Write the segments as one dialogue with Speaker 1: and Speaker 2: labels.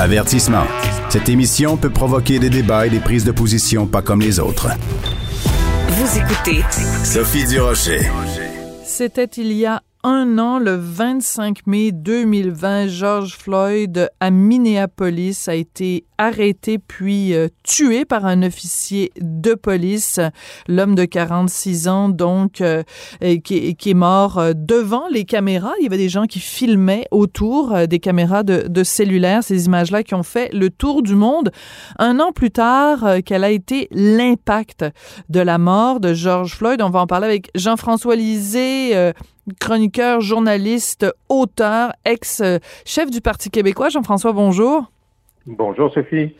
Speaker 1: Avertissement. Cette émission peut provoquer des débats et des prises de position pas comme les autres.
Speaker 2: Vous écoutez
Speaker 1: Sophie Durocher.
Speaker 3: C'était il y a un an, le 25 mai 2020, George Floyd à Minneapolis a été arrêté puis euh, tué par un officier de police. L'homme de 46 ans, donc, euh, qui, est mort euh, devant les caméras. Il y avait des gens qui filmaient autour des caméras de, de cellulaire, ces images-là qui ont fait le tour du monde. Un an plus tard, quel a été l'impact de la mort de George Floyd? On va en parler avec Jean-François Lisée, chroniqueur, journaliste, auteur, ex-chef du Parti québécois. Jean-François, bonjour.
Speaker 4: Bonjour, Sophie.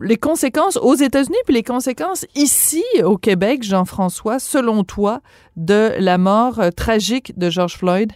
Speaker 3: Les conséquences aux États-Unis, puis les conséquences ici au Québec, Jean-François, selon toi, de la mort euh, tragique de George Floyd?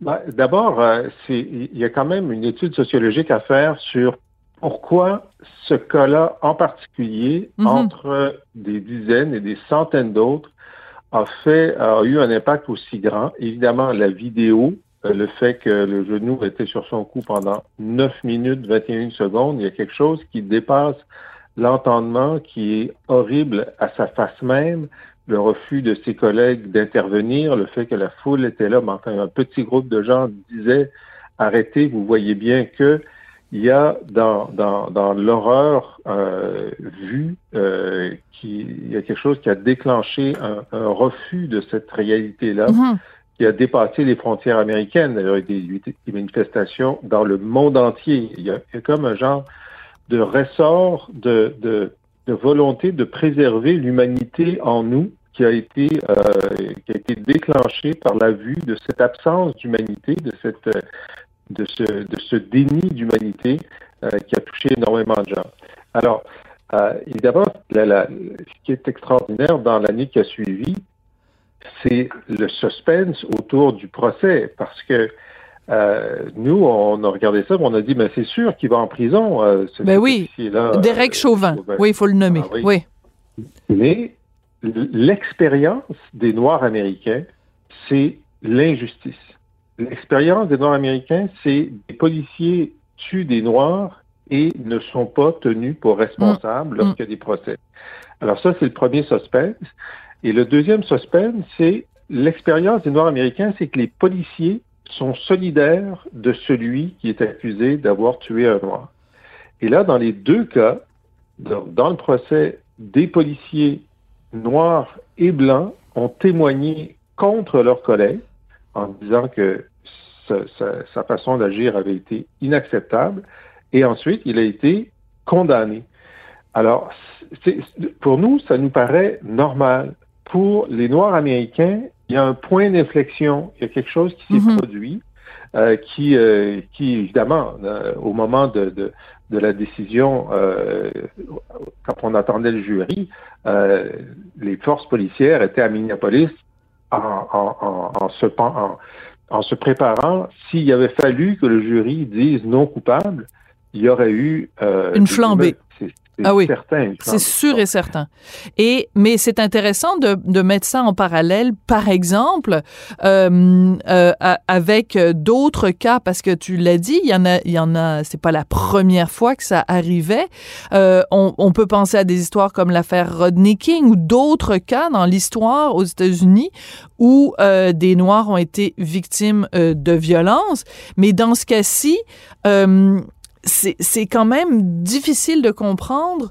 Speaker 4: Ben, d'abord, euh, il y a quand même une étude sociologique à faire sur pourquoi ce cas-là en particulier, mm-hmm. entre des dizaines et des centaines d'autres, a fait, a eu un impact aussi grand. Évidemment, la vidéo, euh, le fait que le genou était sur son cou pendant 9 minutes 21 secondes, il y a quelque chose qui dépasse l'entendement, qui est horrible à sa face même, le refus de ses collègues d'intervenir, le fait que la foule était là, mais enfin un petit groupe de gens disait arrêtez, vous voyez bien que il y a dans, dans, dans l'horreur euh, vue, euh, quelque chose qui a déclenché un, un refus de cette réalité-là, mm-hmm. qui a dépassé les frontières américaines. D'ailleurs, il y a des, des manifestations dans le monde entier. Il y a, il y a comme un genre de ressort de, de, de volonté de préserver l'humanité en nous qui a été euh, qui a été déclenché par la vue de cette absence d'humanité, de cette de ce, de ce déni d'humanité euh, qui a touché énormément de gens. Alors, euh, évidemment, la, la, ce qui est extraordinaire dans l'année qui a suivi, c'est le suspense autour du procès, parce que euh, nous, on a regardé ça, on a dit, mais c'est sûr qu'il va en prison. Euh,
Speaker 3: ce ben oui, Derek euh, Chauvin. Chauvin. Oui, il faut le nommer. Ah, oui. oui.
Speaker 4: Mais l'expérience des Noirs américains, c'est l'injustice. L'expérience des Noirs américains, c'est des policiers tuent des Noirs et ne sont pas tenus pour responsables mm. lorsqu'il y a des procès. Alors ça, c'est le premier suspense. Et le deuxième suspense, c'est l'expérience des Noirs américains, c'est que les policiers sont solidaires de celui qui est accusé d'avoir tué un Noir. Et là, dans les deux cas, dans, dans le procès, des policiers noirs et blancs ont témoigné contre leurs collègues en disant que sa, sa, sa façon d'agir avait été inacceptable. Et ensuite, il a été condamné. Alors, pour nous, ça nous paraît normal. Pour les Noirs américains, il y a un point d'inflexion, il y a quelque chose qui s'est mm -hmm. produit, euh, qui, euh, qui évidemment, euh, au moment de, de, de la décision, euh, quand on attendait le jury, euh, les forces policières étaient à Minneapolis en, en, en, se, en, en se préparant, s'il avait fallu que le jury dise non coupable, il y aurait eu
Speaker 3: euh, une flambée. Ah oui, c'est sûr et certain. Et mais c'est intéressant de, de, mettre ça en parallèle, par exemple, euh, euh, avec d'autres cas, parce que tu l'as dit, il y en a, il y en a. C'est pas la première fois que ça arrivait. Euh, on, on, peut penser à des histoires comme l'affaire Rodney King ou d'autres cas dans l'histoire aux États-Unis où euh, des Noirs ont été victimes euh, de violences. Mais dans ce cas-ci, c'est quand même difficile de comprendre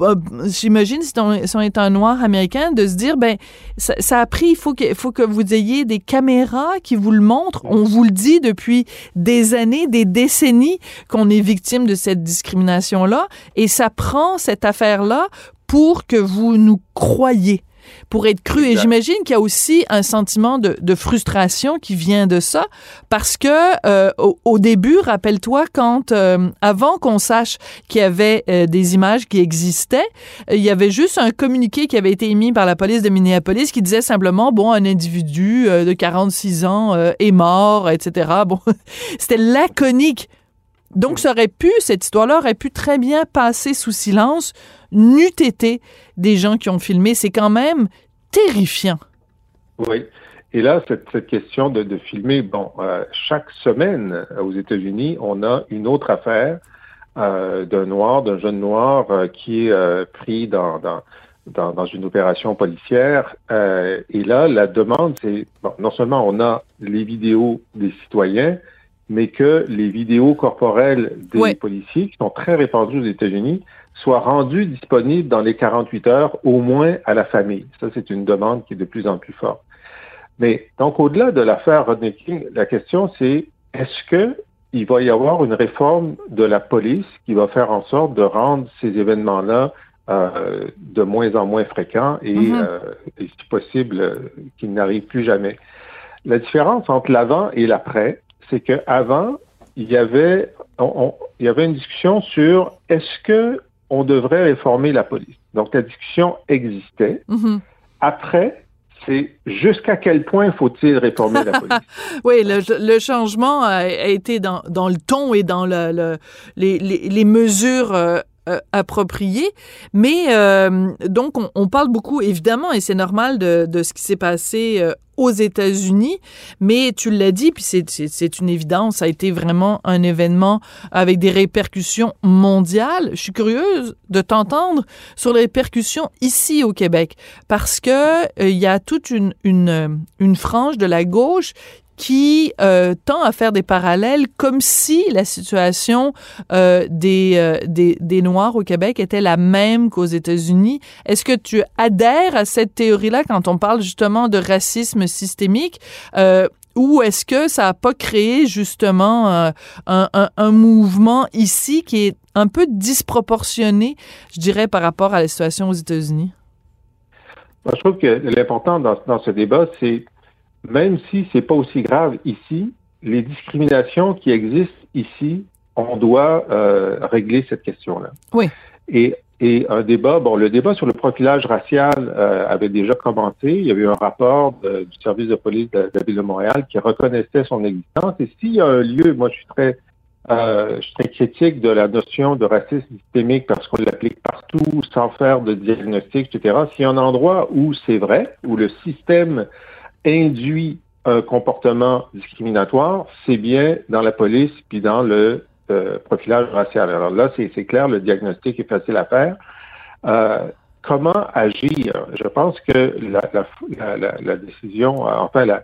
Speaker 3: euh, j'imagine si on, est un noir américain de se dire ben ça, ça a pris il faut que faut que vous ayez des caméras qui vous le montrent. On vous le dit depuis des années des décennies qu'on est victime de cette discrimination là et ça prend cette affaire là pour que vous nous croyez pour être cru. Et j'imagine qu'il y a aussi un sentiment de, de, frustration qui vient de ça, parce que euh, au, au, début, rappelle-toi, quand euh, avant qu'on sache qu'il y avait euh, des images qui existaient, il y avait juste un communiqué qui avait été émis par la police de Minneapolis qui disait simplement bon, un individu de 46 ans est mort, etc. Bon, c'était laconique. Donc, ça aurait pu, cette histoire-là aurait pu très bien passer sous silence, n'eût été des gens qui ont filmé. C'est quand même terrifiant.
Speaker 4: Oui. et là, cette, cette question de, de, filmer, bon, euh, chaque semaine aux États-Unis, on a une autre affaire euh, d'un noir, d'un jeune noir euh, qui est euh, pris dans, dans, dans, une opération policière. et là, la demande, c'est, non seulement on a les vidéos des citoyens, mais que les vidéos corporelles des policiers, qui sont très répandues aux États-Unis, soient rendues disponibles dans les 48 heures, au moins à la famille. Ça, c'est une demande qui est de plus en plus forte. Mais donc, au-delà de l'affaire Rodney King, la question, c'est est-ce que il va y avoir une réforme de la police qui va faire en sorte de rendre ces événements-là euh, de moins en moins fréquents et,
Speaker 3: Mhm.
Speaker 4: euh, et si possible, euh, qu'ils n'arrivent plus jamais? La différence entre l'avant et l'après, c'est qu'avant, il y avait, on- on- il y avait une discussion sur est-ce que on devrait réformer la police. Donc la discussion existait.
Speaker 3: Mhm.
Speaker 4: Après, c'est jusqu'à quel point faut-il réformer la police?
Speaker 3: Oui, le, le changement a, a été dans, dans le ton et dans le, le- les, les, les mesures euh, appropriées. Mais euh, donc, on, parle beaucoup, évidemment, et c'est normal de, ce qui s'est passé euh, aux États-Unis. Mais tu l'as dit, puis c'est- une évidence, ça a été vraiment un événement avec des répercussions mondiales. Je suis curieuse de t'entendre sur les répercussions ici au Québec, parce que euh, il y a toute une, une frange de la gauche qui euh, tend à faire des parallèles comme si la situation euh, des, euh, des, des Noirs au Québec était la même qu'aux États-Unis. Est-ce que tu adhères à cette théorie-là quand on parle justement de racisme systémique? Euh, ou est-ce que ça n'a pas créé justement euh, un, un, un mouvement ici qui est un peu disproportionné, je dirais, par rapport à la situation aux États-Unis?
Speaker 4: Je trouve que l'important dans, dans ce débat, c'est même si c'est pas aussi grave ici, les discriminations qui existent ici, on doit euh, régler cette question-là.
Speaker 3: Oui.
Speaker 4: Et, et un débat, bon, le débat sur le profilage racial euh, avait déjà commencé. Il y avait eu un rapport de- du service de police de, de la ville de Montréal qui reconnaissait son existence. Et s'il y a un lieu, moi, je suis très euh, je suis très critique de la notion de racisme systémique parce qu'on l'applique partout sans faire de diagnostic, etc. S'il y a un endroit où c'est vrai, où le système induit un comportement discriminatoire, c'est bien dans la police puis dans le euh, profilage racial. Alors là, c'est clair, le diagnostic est facile à faire. Euh, comment agir? Je pense que la, la, la, la, décision, euh, enfin, la,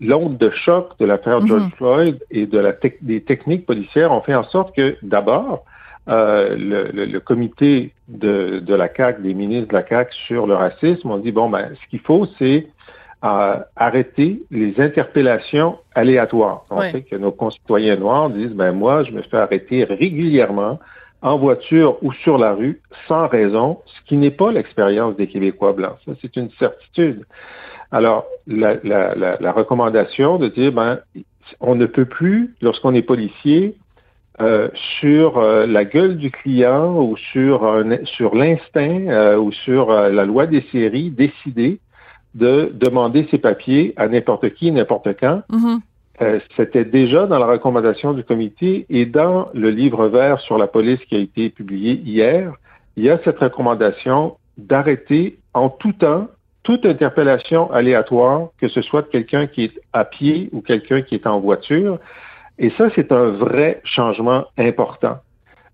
Speaker 4: l'onde de choc de l'affaire George
Speaker 3: Mhm.
Speaker 4: Floyd et de la des techniques policières ont fait en sorte que, d'abord, euh, le, le- le comité de, de la CAC, des ministres de la CAC sur le racisme, ont dit bon ben, ce qu'il faut, c'est euh, arrêter les interpellations aléatoires. On
Speaker 3: Ouais.
Speaker 4: sait que nos concitoyens noirs disent ben moi, je me fais arrêter régulièrement en voiture ou sur la rue sans raison, ce qui n'est pas l'expérience des Québécois blancs. Ça, c'est une certitude. Alors, la, la, la, la recommandation de dire, ben, on ne peut plus, lorsqu'on est policier, euh, sur euh, la gueule du client ou sur, un- sur l'instinct euh, ou sur euh, la loi des séries, décider de demander ses papiers à n'importe qui, n'importe quand.
Speaker 3: Mhm.
Speaker 4: Euh, C'était déjà dans la recommandation du comité et dans le livre vert sur la police qui a été publié hier, il y a cette recommandation d'arrêter en tout temps toute interpellation aléatoire, que ce soit de quelqu'un qui est à pied ou quelqu'un qui est en voiture. Et ça, c'est un vrai changement important.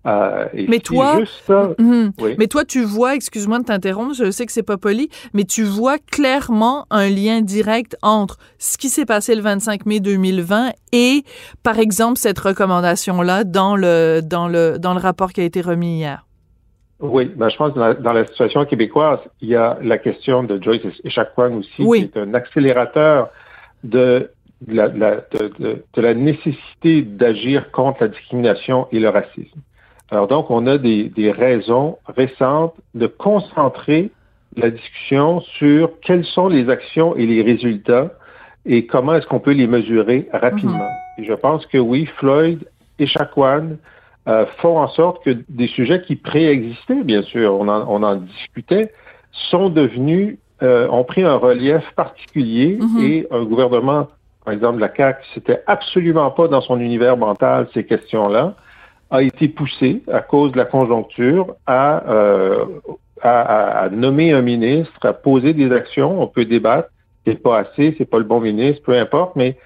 Speaker 4: Euh, et
Speaker 3: Mais toi-
Speaker 4: juste
Speaker 3: Mhm.
Speaker 4: oui.
Speaker 3: Mais toi, tu vois, excuse-moi de t'interrompre, je sais que c'est pas poli, mais tu vois clairement un lien direct entre ce qui s'est passé le 25 mai 2020 et, par exemple, cette recommandation-là dans le, dans le, dans le rapport qui a été remis hier.
Speaker 4: Oui, ben, je pense que dans la, dans la situation québécoise, il y a la question de Joyce Echaquan aussi,
Speaker 3: Oui.
Speaker 4: qui est un accélérateur de la, la- de, de- de la nécessité d'agir contre la discrimination et le racisme. Alors donc, on a des, des raisons récentes de concentrer la discussion sur quelles sont les actions et les résultats et comment est-ce qu'on peut les mesurer rapidement. Et je pense que oui, Floyd et Chacuan euh, font en sorte que des sujets qui préexistaient, bien sûr, on en, on en discutait, sont devenus, euh, ont pris un relief particulier
Speaker 3: Mhm.
Speaker 4: et un gouvernement, par exemple la CAQ, c'était absolument pas dans son univers mental ces questions-là, a été poussé à cause de la conjoncture à, euh, à, à- à nommer un ministre, à poser des actions, on peut débattre, c'est pas assez, c'est pas le bon ministre, peu importe, mais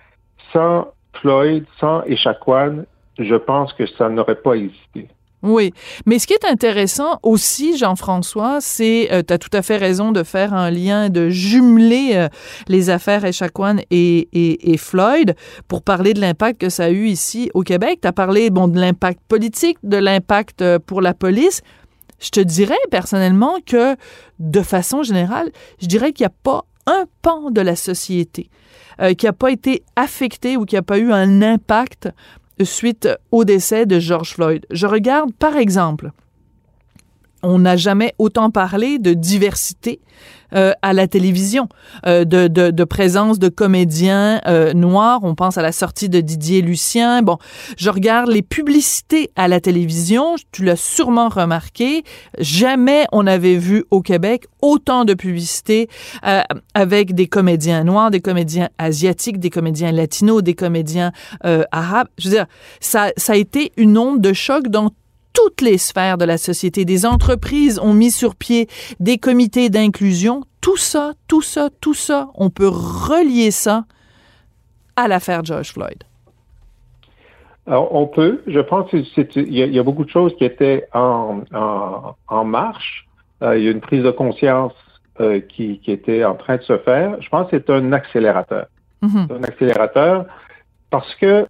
Speaker 4: sans Floyd, sans Echaquan, je pense que ça n'aurait pas existé.
Speaker 3: Oui, mais ce qui est intéressant aussi, Jean-François, c'est, euh, tu as tout à fait raison de faire un lien, de jumeler euh, les affaires Echaquan et, et, et, Floyd pour parler de l'impact que ça a eu ici au Québec. Tu as parlé bon, de l'impact politique, de l'impact euh, pour la police. Je te dirais personnellement que, de façon générale, je dirais qu'il n'y a pas un pan de la société qui n'a pas été affecté ou qui n'a pas eu un impact suite au décès de George Floyd. Je regarde, par exemple, on n'a jamais autant parlé de diversité euh, à la télévision, euh, de, de, de, présence de comédiens euh, noirs. On pense à la sortie de Didier Lucien. Bon, je regarde les publicités à la télévision. Tu l'as sûrement remarqué. Jamais on avait vu au Québec autant de publicités euh, avec des comédiens noirs, des comédiens asiatiques, des comédiens latinos, des comédiens euh, arabes. Je veux dire, ça, ça a été une onde de choc dans toutes les sphères de la société. Des entreprises ont mis sur pied des comités d'inclusion. Tout ça, tout ça, tout ça, on peut relier ça à l'affaire George Floyd.
Speaker 4: Alors, on peut. Je pense qu'il y, y, a beaucoup de choses qui étaient en, en, en marche. Euh, il y a une prise de conscience euh, qui, qui, était en train de se faire. Je pense que c'est un accélérateur. Mm -hmm. un accélérateur parce que,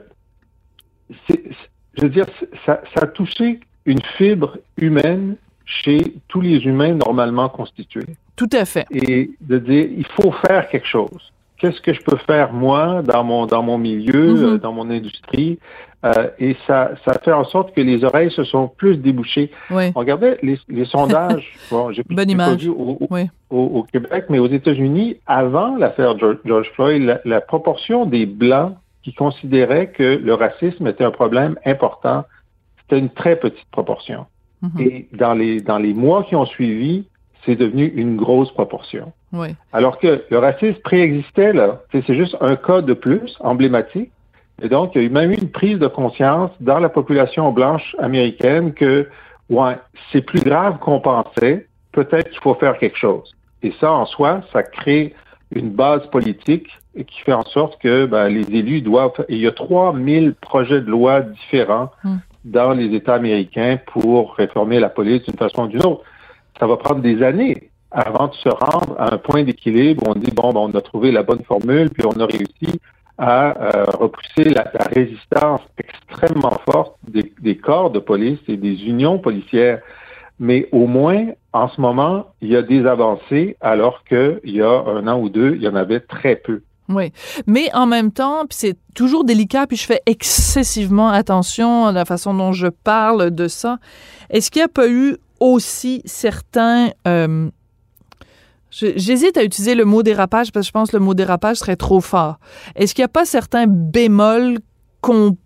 Speaker 4: je veux dire, ça, ça a touché une fibre humaine chez tous les humains normalement constitués.
Speaker 3: Tout à fait.
Speaker 4: Et de dire, il faut faire quelque chose. Qu'est-ce que je peux faire moi dans mon dans mon milieu, mm -hmm. euh, dans mon industrie? Euh, Et ça ça fait en sorte que les oreilles se sont plus débouchées.
Speaker 3: Oui.
Speaker 4: On regardait les, les sondages. bon, j'ai
Speaker 3: Bonne image.
Speaker 4: Au, oui. au, au, Québec, mais aux États-Unis, avant l'affaire George, George, Floyd, la, la proportion des blancs qui considéraient que le racisme était un problème important c'était une très petite proportion. Mm -hmm. Et dans les, dans les mois qui ont suivi, c'est devenu une grosse proportion.
Speaker 3: Oui.
Speaker 4: Alors que le racisme préexistait, là. C'est juste un cas de plus, emblématique. Et donc, il y a eu même eu une prise de conscience dans la population blanche américaine que, ouais, c'est plus grave qu'on pensait. Peut-être qu'il faut faire quelque chose. Et ça, en soi, ça crée une base politique qui fait en sorte que ben, les élus doivent... Et il y a 3000 projets de loi différents mm dans les États américains pour réformer la police d'une façon ou d'une autre. Ça va prendre des années avant de se rendre à un point d'équilibre où on dit, bon, ben, on a trouvé la bonne formule, puis on a réussi à euh, repousser la, résistance extrêmement forte des, corps de police et des unions policières. Mais au moins, en ce moment, il y a des avancées, alors qu'il y a un an ou deux, il y en avait très peu.
Speaker 3: Oui, mais en même temps, c'est toujours délicat, puis je fais excessivement attention à la façon dont je parle de ça. Est-ce qu'il n'y a pas eu aussi certains... Euh, J'hésite à utiliser le mot dérapage parce que je pense que le mot dérapage serait trop fort. Est-ce qu'il n'y a pas certains bémols qu'on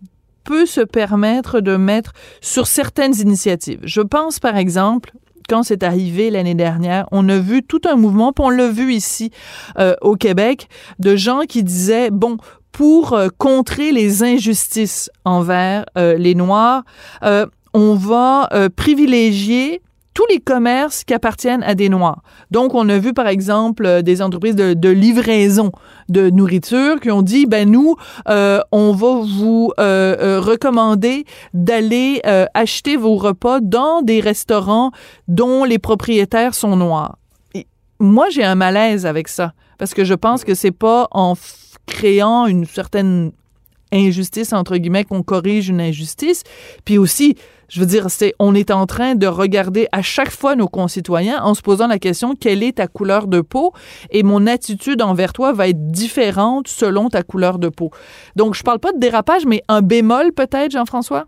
Speaker 3: peut se permettre de mettre sur certaines initiatives? Je pense par exemple quand c'est arrivé l'année dernière, on a vu tout un mouvement, puis on l'a vu ici euh, au Québec, de gens qui disaient, bon, pour euh, contrer les injustices envers euh, les Noirs, euh, on va euh, privilégier tous les commerces qui appartiennent à des Noirs. Donc, on a vu, par exemple, euh, des entreprises de, livraison de nourriture qui ont dit, ben nous, euh, on va vous euh, euh recommander d'aller euh, acheter vos repas dans des restaurants dont les propriétaires sont noirs. Moi, j'ai un malaise avec ça parce que je pense que c'est pas en créant une certaine injustice entre guillemets qu'on corrige une injustice, puis aussi je veux dire, c'est, on est en train de regarder à chaque fois nos concitoyens en se posant la question quelle est ta couleur de peau? Et mon attitude envers toi va être différente selon ta couleur de peau. Donc, je parle pas de dérapage, mais un bémol peut-être, Jean-François?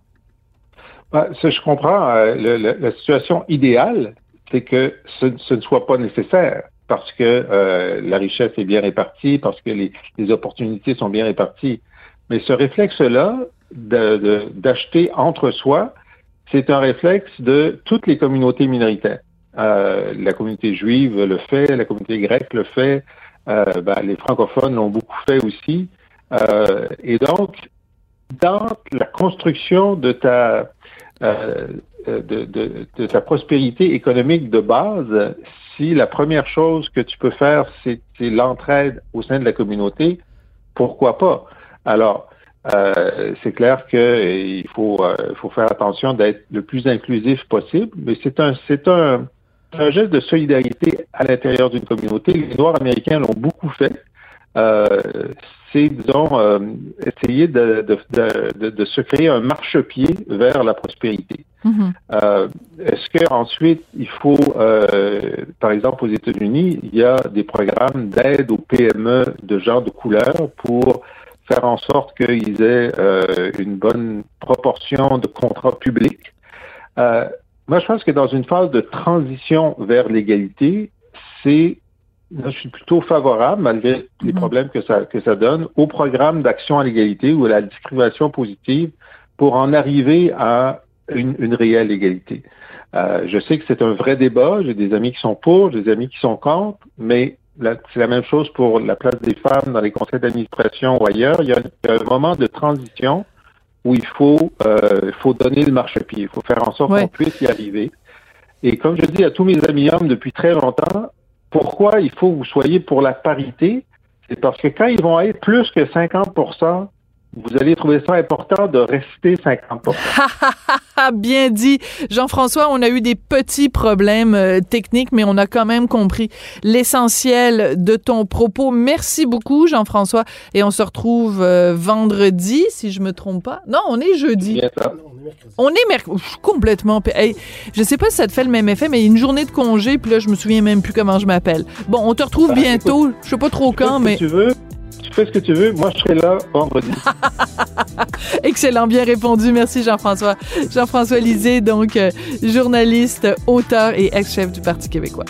Speaker 4: Ben, ce, je comprends. Euh, la situation idéale, c'est que ce, ne soit pas nécessaire parce que euh, la richesse est bien répartie, parce que les opportunités sont bien réparties. Mais ce réflexe-là d'acheter entre soi, c'est un réflexe de toutes les communautés minoritaires. Euh, la communauté juive le fait, la communauté grecque le fait, euh, ben, les francophones l'ont beaucoup fait aussi. Euh, et donc, dans la construction de ta, de, ta prospérité économique de base, si la première chose que tu peux faire, c'est l'entraide au sein de la communauté, pourquoi pas? Alors, euh, c'est clair qu'il faut, euh, faut faire attention d'être le plus inclusif possible, mais c'est un, c'est un, un geste de solidarité à l'intérieur d'une communauté. Les Noirs américains l'ont beaucoup fait. Euh, c'est, disons, euh, essayer de, de, de, de, se créer un marchepied vers la prospérité.
Speaker 3: Mhm.
Speaker 4: Euh, est-ce qu'ensuite, il faut, euh, par exemple, aux États-Unis, il y a des programmes d'aide aux PME de gens de couleur pour faire en sorte qu'ils aient euh, une bonne proportion de contrats publics. Euh, moi, je pense que dans une phase de transition vers l'égalité, c'est je suis plutôt favorable, malgré les
Speaker 3: Mhm.
Speaker 4: problèmes que ça, que ça donne, au programme d'action à l'égalité ou à la discrimination positive pour en arriver à une, une réelle égalité. Euh, je sais que c'est un vrai débat. J'ai des amis qui sont pour, j'ai des amis qui sont contre, mais c'est la même chose pour la place des femmes dans les conseils d'administration ou ailleurs. Il y a, il y a un moment de transition où il faut, euh, faut donner le marchepied. Il faut faire en sorte
Speaker 3: Ouais.
Speaker 4: qu'on puisse y arriver. Et comme je dis à tous mes amis hommes depuis très longtemps, pourquoi il faut que vous soyez pour la parité? C'est parce que quand ils vont être plus que 50 vous allez trouver ça important de rester 50
Speaker 3: Ah, bien dit. Jean-François, on a eu des petits problèmes euh, techniques, mais on a quand même compris l'essentiel de ton propos. Merci beaucoup, Jean-François. Et on se retrouve euh, vendredi, si je me trompe pas. Non, on est jeudi.
Speaker 4: Bien.
Speaker 3: On est mercredi. Complètement. Hey, je sais pas si ça te fait le même effet, mais une journée de congé, puis là, je me souviens même plus comment je m'appelle. Bon, on te retrouve
Speaker 4: Ben,
Speaker 3: bientôt. Je sais pas trop quand, mais
Speaker 4: tu veux. Tu fais ce que tu veux. Moi, je serai là vendredi.
Speaker 3: excellent, bien répondu. Merci, Jean-François. Jean-François Lisée, donc, euh, journaliste, auteur et ex-chef du Parti québécois.